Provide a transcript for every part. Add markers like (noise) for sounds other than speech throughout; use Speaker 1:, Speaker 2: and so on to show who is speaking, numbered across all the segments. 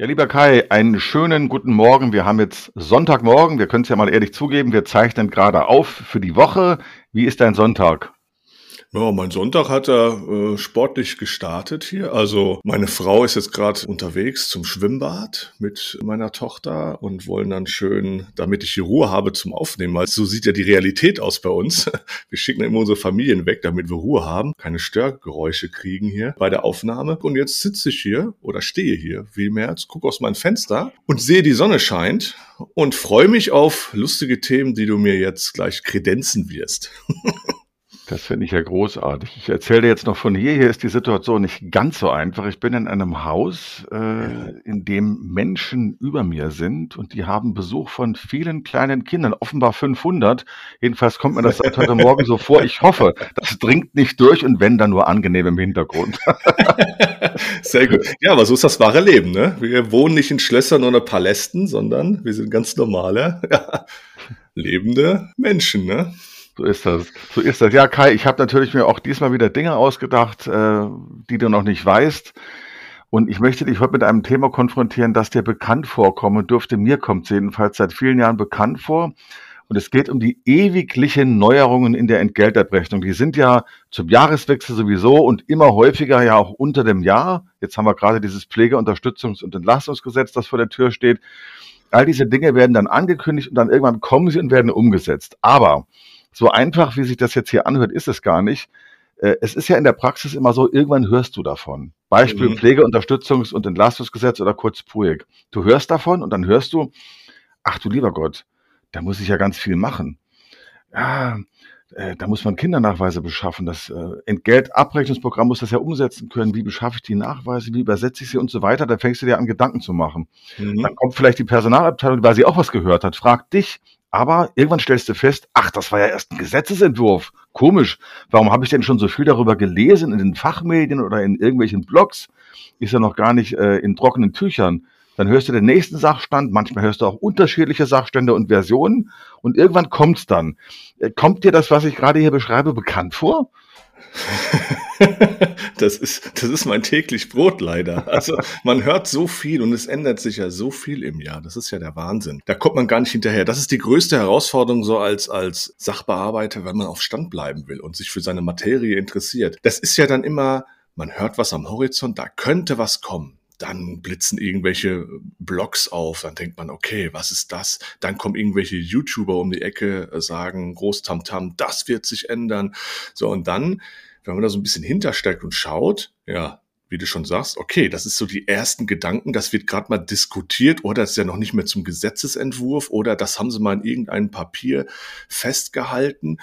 Speaker 1: Ja, lieber Kai, einen schönen guten Morgen. Wir haben jetzt Sonntagmorgen. Wir können es ja mal ehrlich zugeben. Wir zeichnen gerade auf für die Woche. Wie ist dein Sonntag?
Speaker 2: Ja, mein Sonntag hat er äh, sportlich gestartet hier. Also meine Frau ist jetzt gerade unterwegs zum Schwimmbad mit meiner Tochter und wollen dann schön, damit ich die Ruhe habe zum Aufnehmen. Weil so sieht ja die Realität aus bei uns. (laughs) Wir schicken immer unsere Familien weg, damit wir Ruhe haben, keine Störgeräusche kriegen hier bei der Aufnahme. Und jetzt sitze ich hier oder stehe hier, wie mehr, jetzt gucke aus meinem Fenster und sehe, die Sonne scheint und freue mich auf lustige Themen, die du mir jetzt gleich kredenzen wirst. (laughs)
Speaker 1: Das finde ich ja großartig. Ich erzähle dir jetzt noch von hier. Hier ist die Situation nicht ganz so einfach. Ich bin in einem Haus, äh, in dem Menschen über mir sind und die haben Besuch von vielen kleinen Kindern, offenbar 500. Jedenfalls kommt mir das seit heute Morgen so vor. Ich hoffe, das dringt nicht durch und wenn, dann nur angenehm im Hintergrund. (laughs)
Speaker 2: Sehr gut. Ja, aber so ist das wahre Leben. Ne? Wir wohnen nicht in Schlössern oder Palästen, sondern wir sind ganz normale, (laughs) ja, lebende Menschen. Ne?
Speaker 1: So ist das. So ist das. Ja, Kai, ich habe natürlich mir auch diesmal wieder Dinge ausgedacht, äh, die du noch nicht weißt. Und ich möchte dich heute mit einem Thema konfrontieren, das dir bekannt vorkommen dürfte. Mir kommt es jedenfalls seit vielen Jahren bekannt vor. Und es geht um die ewiglichen Neuerungen in der Entgeltabrechnung. Die sind ja zum Jahreswechsel sowieso und immer häufiger ja auch unter dem Jahr. Jetzt haben wir gerade dieses Pflegeunterstützungs- und Entlastungsgesetz, das vor der Tür steht. All diese Dinge werden dann angekündigt und dann irgendwann kommen sie und werden umgesetzt. Aber so einfach, wie sich das jetzt hier anhört, ist es gar nicht. Äh, es ist ja in der Praxis immer so, irgendwann hörst du davon. Beispiel mhm. Pflegeunterstützungs- und Entlastungsgesetz oder kurz PUEG. Du hörst davon und dann hörst du, ach du lieber Gott, da muss ich ja ganz viel machen. Ja, äh, da muss man Kindernachweise beschaffen. Das äh, Entgeltabrechnungsprogramm muss das ja umsetzen können. Wie beschaffe ich die Nachweise? Wie übersetze ich sie und so weiter? Da fängst du dir an, Gedanken zu machen. Mhm. Dann kommt vielleicht die Personalabteilung, weil sie auch was gehört hat, fragt dich, aber irgendwann stellst du fest, ach, das war ja erst ein Gesetzesentwurf. Komisch. Warum habe ich denn schon so viel darüber gelesen in den Fachmedien oder in irgendwelchen Blogs? Ist ja noch gar nicht äh, in trockenen Tüchern. Dann hörst du den nächsten Sachstand, manchmal hörst du auch unterschiedliche Sachstände und Versionen und irgendwann kommt's dann. Äh, kommt dir das, was ich gerade hier beschreibe, bekannt vor? (laughs)
Speaker 2: das ist, das ist mein täglich Brot leider. Also man hört so viel und es ändert sich ja so viel im Jahr. Das ist ja der Wahnsinn. Da kommt man gar nicht hinterher. Das ist die größte Herausforderung so als, als Sachbearbeiter, wenn man auf Stand bleiben will und sich für seine Materie interessiert. Das ist ja dann immer, man hört was am Horizont, da könnte was kommen dann blitzen irgendwelche Blogs auf, dann denkt man, okay, was ist das? Dann kommen irgendwelche YouTuber um die Ecke, äh, sagen, Großtamtam, das wird sich ändern. So, und dann, wenn man da so ein bisschen hintersteckt und schaut, ja, wie du schon sagst, okay, das ist so die ersten Gedanken, das wird gerade mal diskutiert oder das ist ja noch nicht mehr zum Gesetzesentwurf oder das haben sie mal in irgendeinem Papier festgehalten.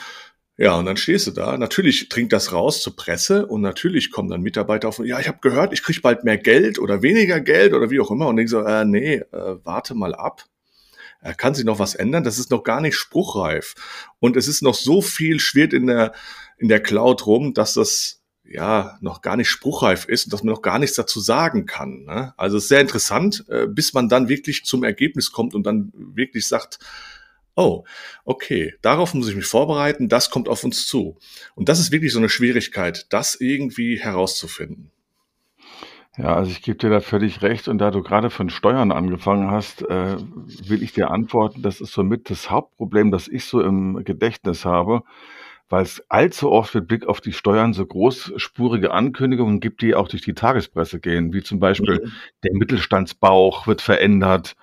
Speaker 2: Ja, und dann stehst du da. Natürlich dringt das raus zur Presse und natürlich kommen dann Mitarbeiter auf, ja, ich habe gehört, ich krieg bald mehr Geld oder weniger Geld oder wie auch immer. Und denke so, äh, nee, äh, warte mal ab. Äh, kann sich noch was ändern? Das ist noch gar nicht spruchreif. Und es ist noch so viel schwirrt in der, in der Cloud rum, dass das ja noch gar nicht spruchreif ist und dass man noch gar nichts dazu sagen kann. Ne? Also es ist sehr interessant, äh, bis man dann wirklich zum Ergebnis kommt und dann wirklich sagt, oh, okay, darauf muss ich mich vorbereiten, das kommt auf uns zu. Und das ist wirklich so eine Schwierigkeit, das irgendwie herauszufinden.
Speaker 1: Ja, also ich gebe dir da völlig recht. Und da du gerade von Steuern angefangen hast, äh, will ich dir antworten, das ist somit das Hauptproblem, das ich so im Gedächtnis habe, weil es allzu oft mit Blick auf die Steuern so großspurige Ankündigungen gibt, die auch durch die Tagespresse gehen, wie zum Beispiel mhm. der Mittelstandsbauch wird verändert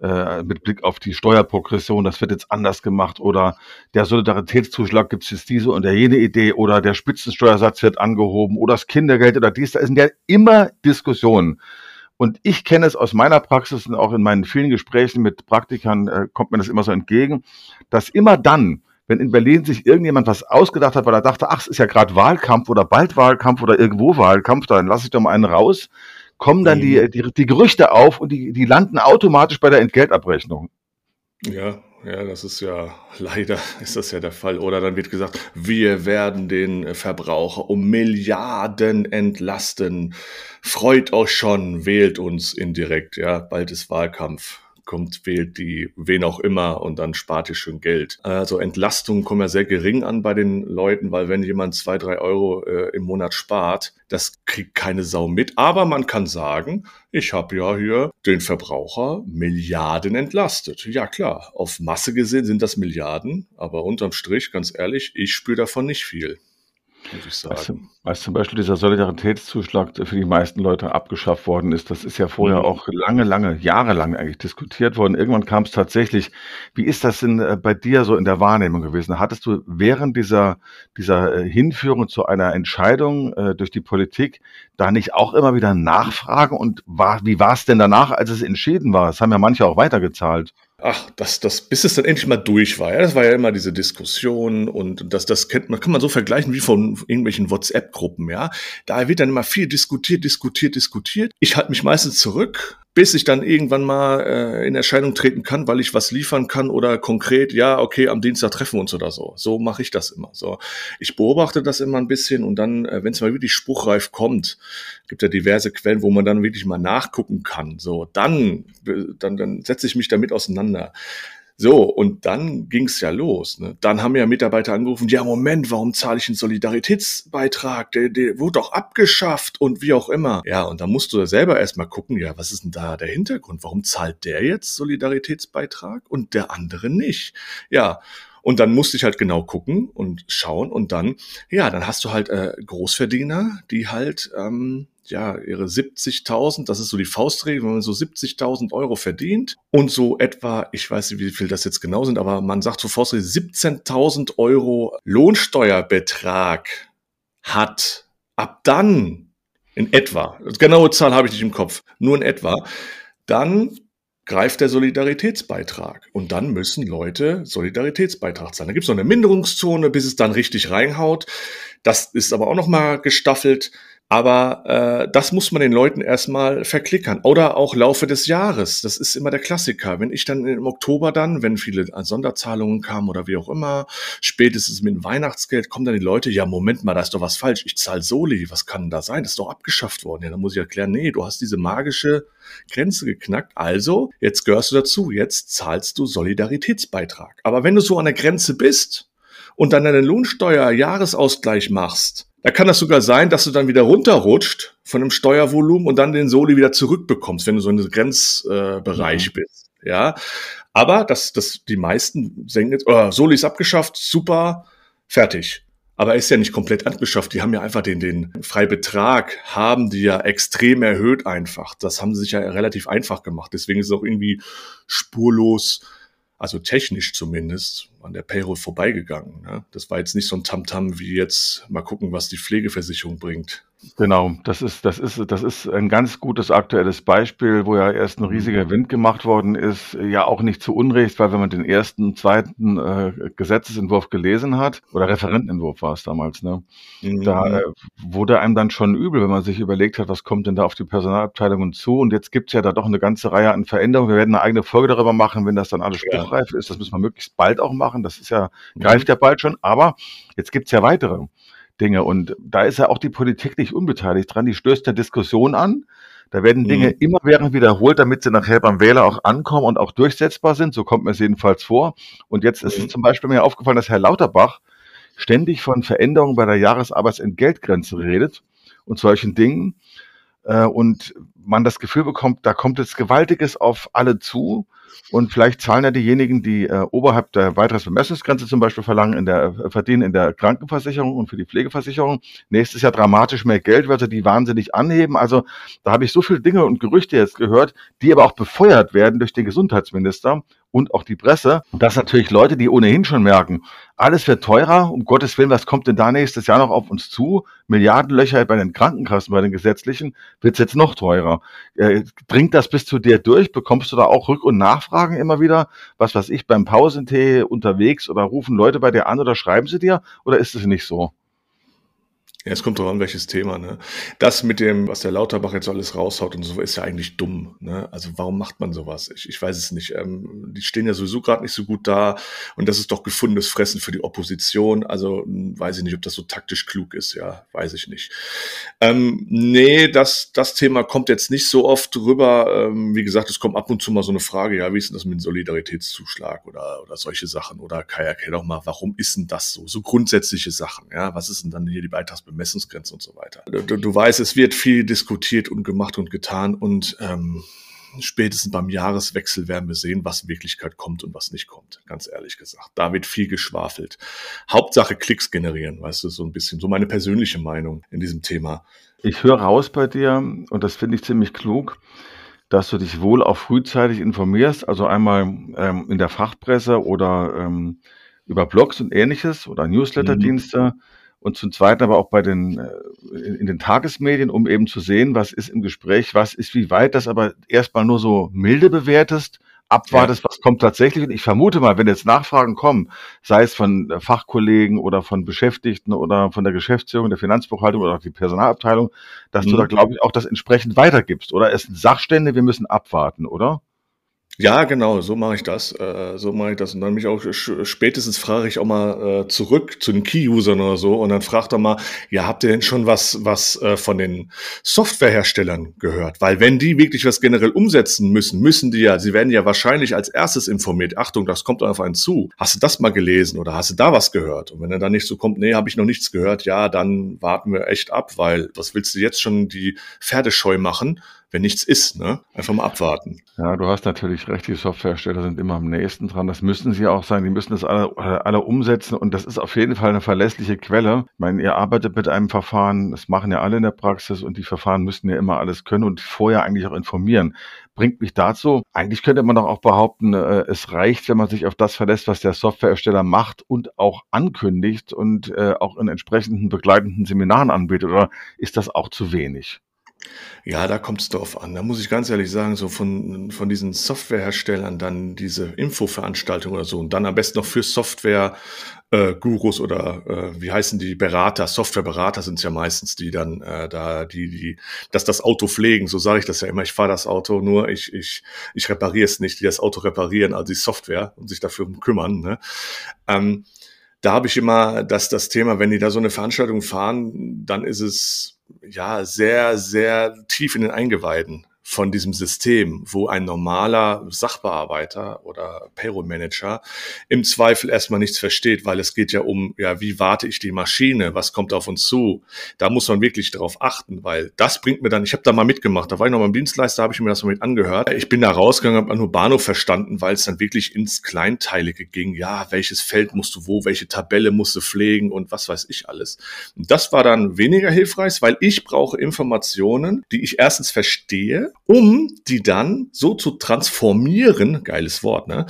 Speaker 1: äh, mit Blick auf die Steuerprogression, das wird jetzt anders gemacht oder der Solidaritätszuschlag gibt es jetzt diese und der jene Idee oder der Spitzensteuersatz wird angehoben oder das Kindergeld oder dies, da sind ja immer Diskussionen. Und ich kenne es aus meiner Praxis und auch in meinen vielen Gesprächen mit Praktikern äh, kommt mir das immer so entgegen, dass immer dann, wenn in Berlin sich irgendjemand was ausgedacht hat, weil er dachte, ach, es ist ja gerade Wahlkampf oder bald Wahlkampf oder irgendwo Wahlkampf, dann lasse ich doch mal einen raus, kommen dann die, mhm. die, die Gerüchte auf und die, die landen automatisch bei der Entgeltabrechnung.
Speaker 2: Ja, ja, das ist ja leider (laughs) ist das ja der Fall. Oder dann wird gesagt, wir werden den Verbraucher um Milliarden entlasten. Freut euch schon, wählt uns indirekt. Ja, bald ist Wahlkampf. Kommt, wählt die, wen auch immer und dann spart ihr schön Geld. Also Entlastungen kommen ja sehr gering an bei den Leuten, weil wenn jemand zwei, drei Euro äh, im Monat spart, das kriegt keine Sau mit. Aber man kann sagen, ich habe ja hier den Verbraucher Milliarden entlastet. Ja klar, auf Masse gesehen sind das Milliarden, aber unterm Strich, ganz ehrlich, ich spüre davon nicht viel
Speaker 1: muss ich sagen. Als, als, zum Beispiel dieser Solidaritätszuschlag für die meisten Leute abgeschafft worden ist, das ist ja vorher mhm. auch lange, lange, jahrelang eigentlich diskutiert worden. Irgendwann kam es tatsächlich. Wie ist das denn äh, bei dir so in der Wahrnehmung gewesen? Hattest du während dieser, dieser äh, Hinführung zu einer Entscheidung äh, durch die Politik da nicht auch immer wieder Nachfragen? Und war, wie war es denn danach, als es entschieden war? Das haben ja manche auch weitergezahlt
Speaker 2: ach, das, das, bis es dann endlich mal durch war. Ja, das war ja immer diese Diskussion und das, das kennt man, kann man so vergleichen wie von irgendwelchen WhatsApp-Gruppen, ja. Da wird dann immer viel diskutiert, diskutiert, diskutiert. Ich halte mich meistens zurück, bis ich dann irgendwann mal äh, in Erscheinung treten kann, weil ich was liefern kann oder konkret, ja, okay, am Dienstag treffen wir uns oder so. So mache ich das immer. So, ich beobachte das immer ein bisschen und dann, äh, wenn es mal wirklich spruchreif kommt, gibt ja diverse Quellen, wo man dann wirklich mal nachgucken kann. So, dann, dann, dann setze ich mich damit auseinander. So, und dann ging's ja los. Ne? Dann haben ja Mitarbeiter angerufen, ja, Moment, warum zahle ich einen Solidaritätsbeitrag? Der, der wurde doch abgeschafft und wie auch immer. Ja, und dann musst du selber erstmal gucken, ja, was ist denn da der Hintergrund? Warum zahlt der jetzt Solidaritätsbeitrag und der andere nicht? Ja, und dann musste ich halt genau gucken und schauen und dann, ja, dann hast du halt äh, Großverdiener, die halt ähm, ja, ihre 70.000, das ist so die Faustregel, wenn man so 70.000 Euro verdient und so etwa, ich weiß nicht, wie viel das jetzt genau sind, aber man sagt so Faustregel 17.000 Euro Lohnsteuerbetrag hat, ab dann in etwa, genaue Zahl habe ich nicht im Kopf, nur in etwa, dann greift der Solidaritätsbeitrag. Und dann müssen Leute Solidaritätsbeitrag zahlen. Da gibt es noch eine Minderungszone, bis es dann richtig reinhaut. Das ist aber auch noch mal gestaffelt. Aber äh, das muss man den Leuten erstmal verklickern. Oder auch Laufe des Jahres. Das ist immer der Klassiker. Wenn ich dann im Oktober dann, wenn viele Sonderzahlungen kamen oder wie auch immer, spätestens mit dem Weihnachtsgeld, kommen dann die Leute, ja, Moment mal, da ist doch was falsch. Ich zahle Soli. Was kann da sein? Das ist doch abgeschafft worden. Ja, dann muss ich erklären, nee, du hast diese magische Grenze geknackt. Also, jetzt gehörst du dazu. Jetzt zahlst du Solidaritätsbeitrag. Aber wenn du so an der Grenze bist und dann einen Lohnsteuer-Jahresausgleich machst, da kann das sogar sein, dass du dann wieder runterrutscht von dem Steuervolumen und dann den Soli wieder zurückbekommst, wenn du so in einem Grenzbereich äh, bist. Ja, aber das, das, die meisten denken jetzt, oh, Soli ist abgeschafft, super, fertig. Aber er ist ja nicht komplett abgeschafft. Die haben ja einfach den, den Freibetrag, haben die ja extrem erhöht einfach. Das haben sie sich ja relativ einfach gemacht. Deswegen ist es auch irgendwie spurlos also technisch zumindest, an der Payroll vorbeigegangen. Ne? Das war jetzt nicht so ein Tamtam -Tam wie jetzt mal gucken, was die Pflegeversicherung bringt.
Speaker 1: Genau, das ist, das ist, das ist ein ganz gutes aktuelles Beispiel, wo ja erst ein riesiger mhm. Wind gemacht worden ist. Ja, auch nicht zu Unrecht, weil wenn man den ersten, zweiten äh, Gesetzesentwurf gelesen hat, oder Referentenentwurf war es damals, ne, mhm. da äh, wurde einem dann schon übel, wenn man sich überlegt hat, was kommt denn da auf die Personalabteilungen zu. Und jetzt gibt's ja da doch eine ganze Reihe an Veränderungen. Wir werden eine eigene Folge darüber machen, wenn das dann alles spruchreif ja. ist. Das müssen wir möglichst bald auch machen. Das ist ja, mhm. greift ja bald schon. Aber jetzt gibt's ja weitere. Dinge. Und da ist ja auch die Politik nicht unbeteiligt dran. Die stößt der Diskussion an. Da werden Dinge mhm. immerwährend wiederholt, damit sie nachher beim Wähler auch ankommen und auch durchsetzbar sind. So kommt mir es jedenfalls vor. Und jetzt ist mhm. es zum Beispiel mir aufgefallen, dass Herr Lauterbach ständig von Veränderungen bei der Jahresarbeitsentgeltgrenze redet und solchen Dingen. Äh, und man das Gefühl bekommt, da kommt jetzt Gewaltiges auf alle zu. Und vielleicht zahlen ja diejenigen, die äh, oberhalb der Beitragsbemessungsgrenze zum Beispiel verlangen, in der, äh, verdienen in der Krankenversicherung und für die Pflegeversicherung nächstes Jahr dramatisch mehr Geld, weil sie die wahnsinnig anheben. Also da habe ich so viele Dinge und Gerüchte jetzt gehört, die aber auch befeuert werden durch den Gesundheitsminister und auch die Presse, dass natürlich Leute, die ohnehin schon merken, alles wird teurer, um Gottes Willen, was kommt denn da nächstes Jahr noch auf uns zu? Milliardenlöcher bei den Krankenkassen, bei den gesetzlichen, wird es jetzt noch teurer. Äh, dringt das bis zu dir durch? Bekommst du da auch Rück- und Nachfragen immer wieder? Was weiß ich, beim Pausentee unterwegs oder rufen Leute bei dir an oder schreiben sie dir? Oder ist es nicht so?
Speaker 2: Ja, es kommt drauf an, welches Thema. Ne? Das mit dem, was der Lauterbach jetzt alles raushaut und so, ist ja eigentlich dumm. Ne? Also warum macht man sowas? Ich, ich weiß es nicht. Ähm, die stehen ja sowieso gerade nicht so gut da und das ist doch gefundenes Fressen für die Opposition. Also hm, weiß ich nicht, ob das so taktisch klug ist. Ja, weiß ich nicht. Ähm, nee, das, das Thema kommt jetzt nicht so oft rüber. Ähm, wie gesagt, es kommt ab und zu mal so eine Frage, ja, wie ist denn das mit dem Solidaritätszuschlag oder, oder solche Sachen? Oder erklär doch mal, warum ist denn das so? So grundsätzliche Sachen. Ja, was ist denn dann hier die Beitrags Bemessungsgrenze und so weiter. Du, du weißt, es wird viel diskutiert und gemacht und getan und ähm, spätestens beim Jahreswechsel werden wir sehen, was in Wirklichkeit kommt und was nicht kommt, ganz ehrlich gesagt. Da wird viel geschwafelt. Hauptsache Klicks generieren, weißt du, so ein bisschen, so meine persönliche Meinung in diesem Thema.
Speaker 1: Ich höre raus bei dir, und das finde ich ziemlich klug, dass du dich wohl auch frühzeitig informierst, also einmal ähm, in der Fachpresse oder ähm, über Blogs und ähnliches oder Newsletterdienste. Mhm und zum Zweiten aber auch bei den, äh, in den Tagesmedien, um eben zu sehen, was ist im Gespräch, was ist, wie weit das aber erstmal nur so milde bewertest, abwartest, ja. was kommt tatsächlich. Und ich vermute mal, wenn jetzt Nachfragen kommen, sei es von äh, Fachkollegen oder von Beschäftigten oder von der Geschäftsführung, der Finanzbuchhaltung oder auch die Personalabteilung, dass mhm. du da, glaube ich, auch das entsprechend weitergibst. Oder es sind Sachstände, wir müssen abwarten, oder?
Speaker 2: Ja, genau, so mache ich das. Äh, so mache ich das. Und dann mich auch spätestens frage ich auch mal äh, zurück zu den Key-Usern oder so und dann fragt er mal, ja, habt ihr denn schon was, was äh, von den Softwareherstellern gehört? Weil wenn die wirklich was generell umsetzen müssen, müssen die ja, sie werden ja wahrscheinlich als erstes informiert. Achtung, das kommt auf einen zu. Hast du das mal gelesen oder hast du da was gehört? Und wenn er dann nicht so kommt, nee, habe ich noch nichts gehört, ja, dann warten wir echt ab, weil was willst du jetzt schon die Pferdescheu machen? Wenn nichts ist, ne? Einfach mal abwarten.
Speaker 1: Ja, du hast natürlich recht, die Softwarehersteller sind immer am nächsten dran. Das müssen sie auch sein, die müssen das alle, alle umsetzen und das ist auf jeden Fall eine verlässliche Quelle. Ich meine, ihr arbeitet mit einem Verfahren, das machen ja alle in der Praxis und die Verfahren müssen ja immer alles können und vorher eigentlich auch informieren. Bringt mich dazu, eigentlich könnte man doch auch behaupten, äh, es reicht, wenn man sich auf das verlässt, was der Softwarehersteller macht und auch ankündigt und äh, auch in entsprechenden begleitenden Seminaren anbietet, oder ist das auch zu wenig?
Speaker 2: Ja, da kommt es drauf an. Da muss ich ganz ehrlich sagen, so von, von diesen Softwareherstellern dann diese Infoveranstaltung oder so und dann am besten noch für Software äh, oder äh, wie heißen die Berater, Softwareberater sind es ja meistens, die dann äh, da die die dass das Auto pflegen, so sage ich das ja immer, ich fahre das Auto, nur ich ich ich repariere es nicht, die das Auto reparieren, also die Software und sich dafür kümmern, ne? Ähm, da habe ich immer dass das Thema, wenn die da so eine Veranstaltung fahren, dann ist es ja sehr, sehr tief in den Eingeweiden von diesem System, wo ein normaler Sachbearbeiter oder Payroll Manager im Zweifel erstmal nichts versteht, weil es geht ja um, ja, wie warte ich die Maschine, was kommt auf uns zu? Da muss man wirklich darauf achten, weil das bringt mir dann, ich habe da mal mitgemacht, da war ich noch beim Dienstleister, habe ich mir das mal mit angehört. Ich bin da rausgegangen, habe nur Bahnhof verstanden, weil es dann wirklich ins Kleinteilige ging. Ja, welches Feld musst du wo, welche Tabelle musst du pflegen und was weiß ich alles. Und das war dann weniger hilfreich, weil ich brauche Informationen, die ich erstens verstehe um die dann so zu transformieren, geiles Wort, ne?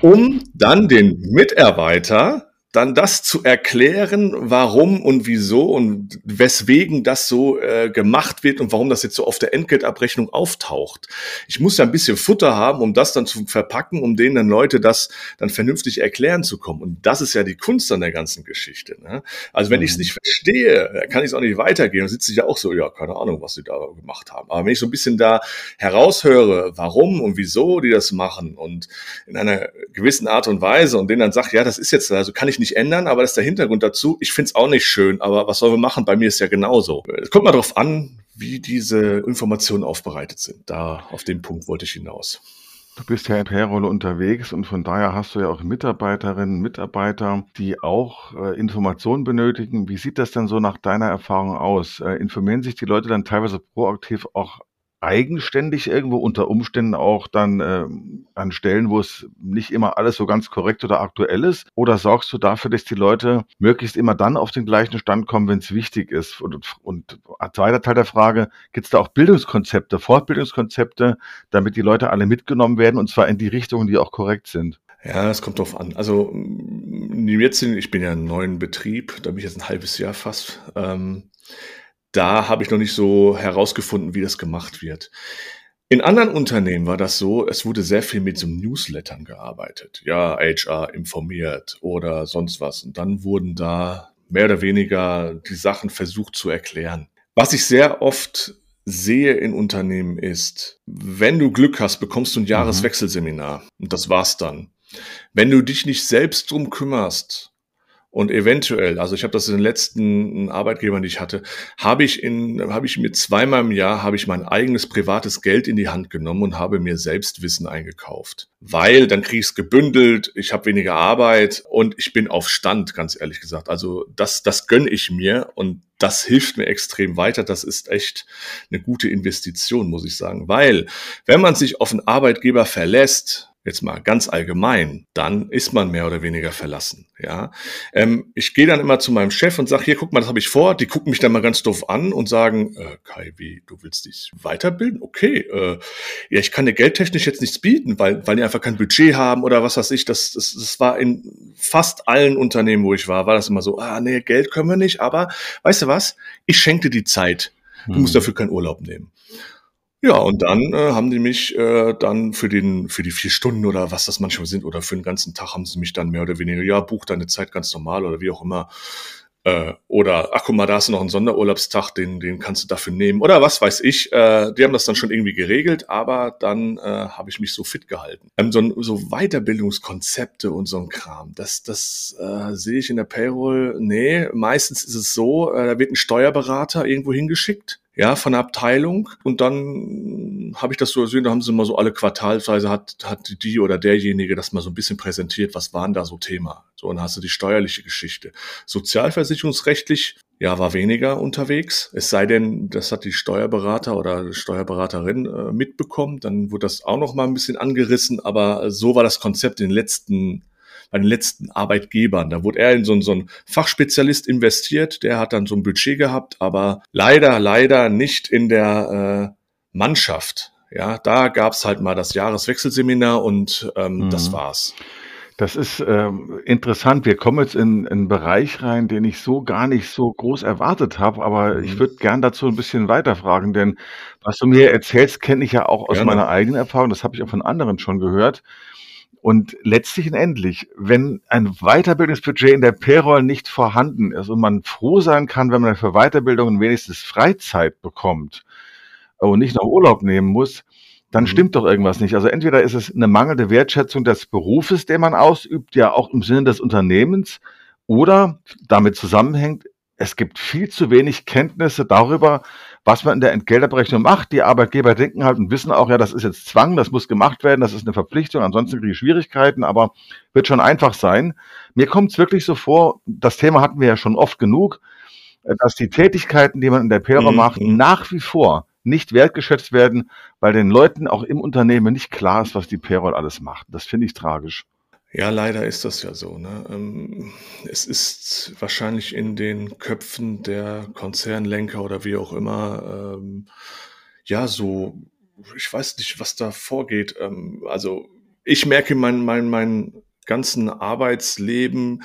Speaker 2: Um dann den Mitarbeiter dann das zu erklären, warum und wieso und weswegen das so äh, gemacht wird und warum das jetzt so auf der Entgeltabrechnung auftaucht. Ich muss ja ein bisschen Futter haben, um das dann zu verpacken, um denen dann Leute das dann vernünftig erklären zu kommen. Und das ist ja die Kunst an der ganzen Geschichte. Ne? Also wenn mhm. ich es nicht verstehe, kann ich es auch nicht weitergehen. Dann sitze ich ja auch so, ja, keine Ahnung, was sie da gemacht haben. Aber wenn ich so ein bisschen da heraushöre, warum und wieso die das machen und in einer gewissen Art und Weise und denen dann sagt, ja, das ist jetzt, also kann ich nicht ändern, aber das ist der Hintergrund dazu. Ich finde es auch nicht schön, aber was sollen wir machen? Bei mir ist ja genauso. Es kommt mal darauf an, wie diese Informationen aufbereitet sind. Da auf den Punkt wollte ich hinaus.
Speaker 1: Du bist ja in Payroll unterwegs und von daher hast du ja auch Mitarbeiterinnen, Mitarbeiter, die auch äh, Informationen benötigen. Wie sieht das denn so nach deiner Erfahrung aus? Äh, informieren sich die Leute dann teilweise proaktiv auch eigenständig irgendwo unter Umständen auch dann äh, an Stellen, wo es nicht immer alles so ganz korrekt oder aktuell ist? Oder sorgst du dafür, dass die Leute möglichst immer dann auf den gleichen Stand kommen, wenn es wichtig ist? Und, und zweiter Teil der Frage, gibt es da auch Bildungskonzepte, Fortbildungskonzepte, damit die Leute alle mitgenommen werden und zwar in die Richtungen, die auch korrekt sind?
Speaker 2: Ja, es kommt drauf an. Also jetzt, ich bin ja in einem neuen Betrieb, da bin ich jetzt ein halbes Jahr fast. Ähm, da habe ich noch nicht so herausgefunden, wie das gemacht wird. In anderen Unternehmen war das so, es wurde sehr viel mit so Newslettern gearbeitet. Ja, HR informiert oder sonst was. Und dann wurden da mehr oder weniger die Sachen versucht zu erklären. Was ich sehr oft sehe in Unternehmen ist, wenn du Glück hast, bekommst du ein mhm. Jahreswechselseminar und das war's dann. Wenn du dich nicht selbst drum kümmerst, und eventuell, also ich habe das in den letzten Arbeitgebern, die ich hatte, habe ich in, habe ich mir zweimal im Jahr habe ich mein eigenes privates Geld in die Hand genommen und habe mir selbst Wissen eingekauft. Weil dann kriege ich es gebündelt, ich habe weniger Arbeit und ich bin auf Stand, ganz ehrlich gesagt. Also das, das gönne ich mir und das hilft mir extrem weiter. Das ist echt eine gute Investition, muss ich sagen. Weil, wenn man sich auf einen Arbeitgeber verlässt, jetzt mal ganz allgemein, dann ist man mehr oder weniger verlassen. Ja, ähm, ich gehe dann immer zu meinem Chef und sage, hier, guck mal, das habe ich vor. Die gucken mich dann mal ganz doof an und sagen, äh, Kai, wie, du willst dich weiterbilden? Okay, äh, ja, ich kann dir geldtechnisch jetzt nichts bieten, weil, weil die einfach kein Budget haben oder was weiß ich. Das, das, das war in fast allen Unternehmen, wo ich war, war das immer so, ah, nee, Geld können wir nicht, aber weißt du was? Ich schenke dir die Zeit. Du musst hm. dafür keinen Urlaub nehmen. Ja, und dann äh, haben die mich äh, dann für den für die vier Stunden oder was das manchmal sind oder für den ganzen Tag haben sie mich dann mehr oder weniger, ja, buch deine Zeit ganz normal oder wie auch immer. Äh, oder ach guck mal, da hast du noch einen Sonderurlaubstag, den, den kannst du dafür nehmen. Oder was weiß ich. Äh, die haben das dann schon irgendwie geregelt, aber dann äh, habe ich mich so fit gehalten. Ähm, so, so Weiterbildungskonzepte und so ein Kram, das, das äh, sehe ich in der Payroll. Nee, meistens ist es so, äh, da wird ein Steuerberater irgendwo hingeschickt ja, von der Abteilung. Und dann habe ich das so gesehen, da haben sie mal so alle Quartalsweise hat, hat die oder derjenige das mal so ein bisschen präsentiert, was waren da so Thema. So, und dann hast du die steuerliche Geschichte. Sozialversicherungsrechtlich, ja, war weniger unterwegs. Es sei denn, das hat die Steuerberater oder Steuerberaterin äh, mitbekommen. Dann wurde das auch noch mal ein bisschen angerissen. Aber so war das Konzept in den letzten bei den letzten Arbeitgebern. Da wurde er in so, so einen Fachspezialist investiert, der hat dann so ein Budget gehabt, aber leider, leider nicht in der äh, Mannschaft. Ja, da gab's halt mal das Jahreswechselseminar und ähm, mhm. das war's.
Speaker 1: Das ist ähm, interessant. Wir kommen jetzt in, in einen Bereich rein, den ich so gar nicht so groß erwartet habe, aber mhm. ich würde gern dazu ein bisschen weiterfragen, denn was du mir erzählst, kenne ich ja auch aus Gerne. meiner eigenen Erfahrung, das habe ich auch von anderen schon gehört. Und letztlich und endlich, wenn ein Weiterbildungsbudget in der Payroll nicht vorhanden ist und man froh sein kann, wenn man für Weiterbildungen wenigstens Freizeit bekommt und nicht noch Urlaub nehmen muss, dann mhm. stimmt doch irgendwas nicht. Also entweder ist es eine mangelnde Wertschätzung des Berufes, den man ausübt, ja auch im Sinne des Unternehmens, oder damit zusammenhängt, es gibt viel zu wenig Kenntnisse darüber, was man in der Entgeltabrechnung macht. Die Arbeitgeber denken halt und wissen auch, ja, das ist jetzt Zwang, das muss gemacht werden, das ist eine Verpflichtung, ansonsten kriege ich Schwierigkeiten, aber wird schon einfach sein. Mir kommt es wirklich so vor, das Thema hatten wir ja schon oft genug, äh, dass die Tätigkeiten, die man in der PRO mhm. macht, nach wie vor nicht wertgeschätzt werden, weil den Leuten auch im Unternehmen nicht klar ist, was die Payroll alles macht. Das finde ich tragisch.
Speaker 2: Ja, leider ist das ja so. Ne? Ähm, es ist wahrscheinlich in den Köpfen der Konzernlenker oder wie auch immer, ähm, ja, so, ich weiß nicht, was da vorgeht. Ähm, also ich merke mein, mein, mein ganzen Arbeitsleben,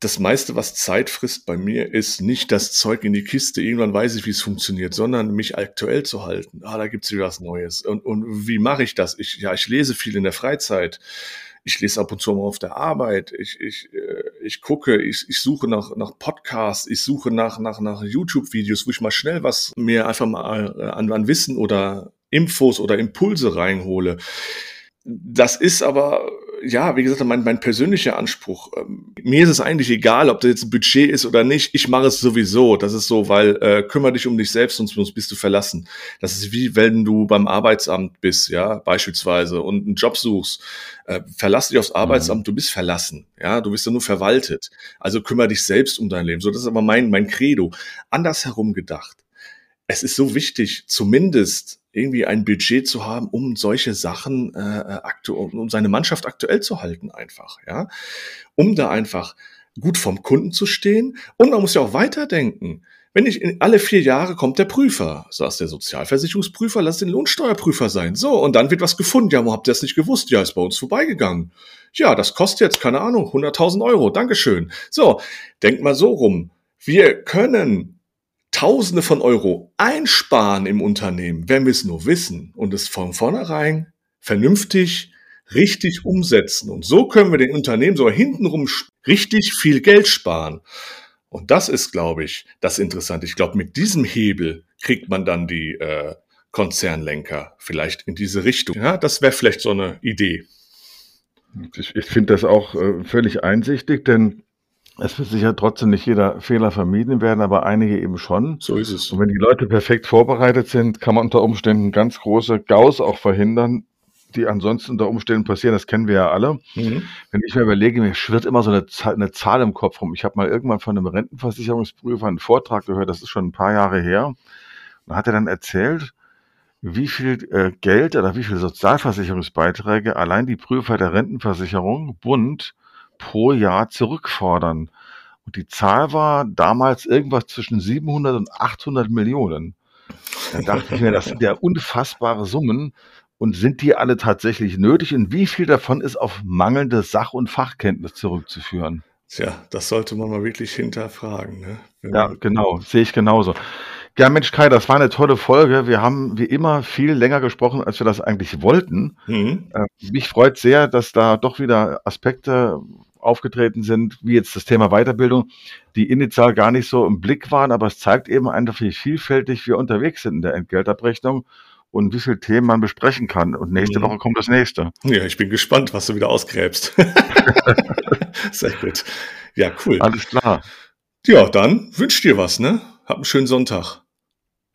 Speaker 2: das meiste, was Zeit frisst bei mir, ist nicht das Zeug in die Kiste. Irgendwann weiß ich, wie es funktioniert, sondern mich aktuell zu halten. Ah, da gibt's wieder was Neues. Und, und wie mache ich das? Ich, ja, ich lese viel in der Freizeit ich lese ab und zu mal auf der Arbeit, ich, ich, äh, ich gucke, ich, ich suche nach, nach Podcasts, ich suche nach, nach, nach YouTube-Videos, wo ich mal schnell was mir einfach mal äh, an, an Wissen oder Infos oder Impulse reinhole. Das ist aber ja, wie gesagt, mein, mein persönlicher Anspruch. Ähm, mir ist es eigentlich egal, ob das jetzt ein Budget ist oder nicht. Ich mache es sowieso. Das ist so, weil äh, kümmere dich um dich selbst, sonst, bist du verlassen. Das ist wie wenn du beim Arbeitsamt bist, ja, beispielsweise, und einen Job suchst. Äh, verlass dich aufs mhm. Arbeitsamt, mhm. du bist verlassen. Ja, du bist ja nur verwaltet. Also kümmere dich selbst um dein Leben. So, das ist aber mein, mein Credo. Andersherum gedacht. Es ist so wichtig, zumindest irgendwie ein Budget zu haben, um solche Sachen äh, äh aktuell, um seine Mannschaft aktuell zu halten, einfach, ja, um da einfach gut vom Kunden zu stehen. Und man muss ja auch weiterdenken. Wenn ich in alle vier Jahre kommt der Prüfer, saß der Sozialversicherungsprüfer, lass den Lohnsteuerprüfer sein. So, und dann wird was gefunden. Ja, wo habt ihr das nicht gewusst? Ja, ist bei uns vorbeigegangen. Ja, das kostet jetzt, keine Ahnung, 100.000 Euro. Dankeschön. So, denkt mal so rum. Wir können Tausende von Euro einsparen im Unternehmen, wenn wir es nur wissen und es von vornherein vernünftig, richtig umsetzen. Und so können wir den Unternehmen sogar hintenrum richtig viel Geld sparen. Und das ist, glaube ich, das Interessante. Ich glaube, mit diesem Hebel kriegt man dann die äh, Konzernlenker vielleicht in diese Richtung. Ja, das wäre vielleicht so eine Idee.
Speaker 1: Ich, ich finde das auch äh, völlig einsichtig, denn es wird sicher trotzdem nicht jeder Fehler vermieden werden, aber einige eben schon.
Speaker 2: So ist es.
Speaker 1: Und wenn die Leute perfekt vorbereitet sind, kann man unter Umständen ganz große Gaus auch verhindern, die ansonsten unter Umständen passieren. Das kennen wir ja alle. Mhm. Wenn ich mir überlege, mir schwirrt immer so eine Zahl, eine Zahl im Kopf rum. Ich habe mal irgendwann von einem Rentenversicherungsprüfer einen Vortrag gehört, das ist schon ein paar Jahre her. Und hat er dann erzählt, wie viel äh, Geld oder wie viel Sozialversicherungsbeiträge allein die Prüfer der Rentenversicherung Bund pro Jahr zurückfordern. Und die Zahl war damals irgendwas zwischen 700 und 800 Millionen. Da dachte ich mir, das sind ja (laughs) unfassbare Summen. Und sind die alle tatsächlich nötig? Und wie viel davon ist auf mangelnde Sach- und Fachkenntnis zurückzuführen?
Speaker 2: Tja, das sollte man mal wirklich hinterfragen. Ne?
Speaker 1: ja, genau, sehe ich genauso. Ja, Mensch, Kai, das war eine tolle Folge. Wir haben wie immer viel länger gesprochen, als wir das eigentlich wollten. Mhm. Äh, mich freut sehr, dass da doch wieder Aspekte aufgetreten sind, wie jetzt das Thema Weiterbildung, die initial gar nicht so im Blick waren, aber es zeigt eben einfach, wie vielfältig wir unterwegs sind in der Entgeltabrechnung und wie viele Themen man besprechen kann. Und nächste mhm. Woche kommt das nächste.
Speaker 2: Ja, ich bin gespannt, was du wieder ausgräbst. (laughs) Sehr gut. Ja, cool.
Speaker 1: Alles klar.
Speaker 2: Ja, dann wünsch dir was, ne? Hab einen schönen Sonntag.